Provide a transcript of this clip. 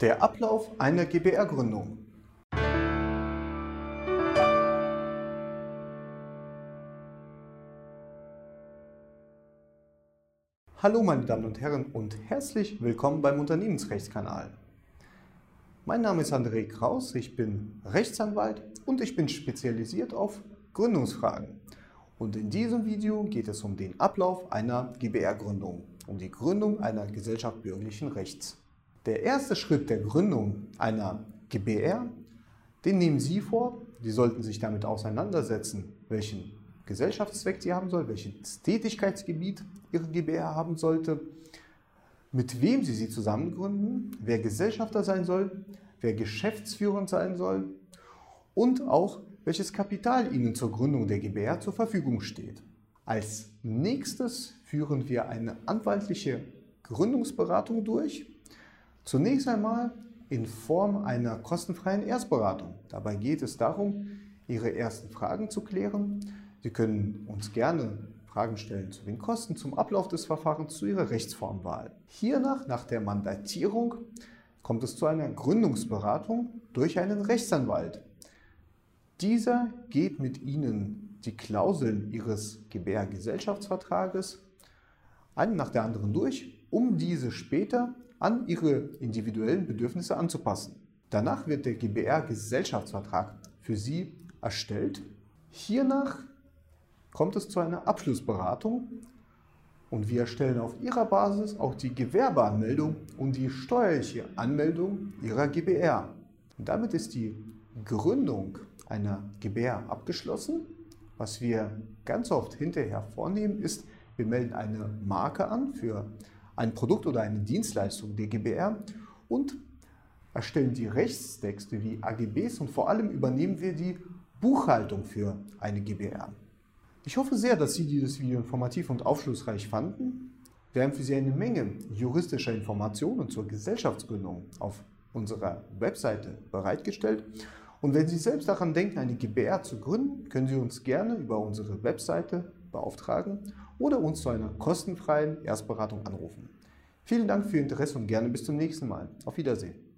Der Ablauf einer GbR-Gründung. Hallo meine Damen und Herren und herzlich willkommen beim Unternehmensrechtskanal. Mein Name ist André Kraus, ich bin Rechtsanwalt und ich bin spezialisiert auf Gründungsfragen. Und in diesem Video geht es um den Ablauf einer GbR-Gründung, um die Gründung einer Gesellschaft bürgerlichen Rechts. Der erste Schritt der Gründung einer GbR, den nehmen Sie vor. Sie sollten sich damit auseinandersetzen, welchen Gesellschaftszweck sie haben soll, welches Tätigkeitsgebiet Ihre GbR haben sollte, mit wem Sie sie zusammengründen, wer Gesellschafter sein soll, wer Geschäftsführer sein soll und auch welches Kapital Ihnen zur Gründung der GbR zur Verfügung steht. Als nächstes führen wir eine anwaltliche Gründungsberatung durch. Zunächst einmal in Form einer kostenfreien Erstberatung. Dabei geht es darum, Ihre ersten Fragen zu klären. Sie können uns gerne Fragen stellen zu den Kosten, zum Ablauf des Verfahrens, zu Ihrer Rechtsformwahl. Hiernach, nach der Mandatierung, kommt es zu einer Gründungsberatung durch einen Rechtsanwalt. Dieser geht mit Ihnen die Klauseln Ihres Gebärgesellschaftsvertrages einen nach der anderen durch, um diese später an ihre individuellen Bedürfnisse anzupassen. Danach wird der GBR-Gesellschaftsvertrag für Sie erstellt. Hiernach kommt es zu einer Abschlussberatung und wir erstellen auf Ihrer Basis auch die Gewerbeanmeldung und die steuerliche Anmeldung Ihrer GBR. Und damit ist die Gründung einer GBR abgeschlossen. Was wir ganz oft hinterher vornehmen, ist, wir melden eine Marke an für ein Produkt oder eine Dienstleistung der GBR und erstellen die Rechtstexte wie AGBs und vor allem übernehmen wir die Buchhaltung für eine GBR. Ich hoffe sehr, dass Sie dieses Video informativ und aufschlussreich fanden. Wir haben für Sie eine Menge juristischer Informationen zur Gesellschaftsgründung auf unserer Webseite bereitgestellt. Und wenn Sie selbst daran denken, eine GBR zu gründen, können Sie uns gerne über unsere Webseite beauftragen oder uns zu einer kostenfreien Erstberatung anrufen. Vielen Dank für Ihr Interesse und gerne bis zum nächsten Mal. Auf Wiedersehen.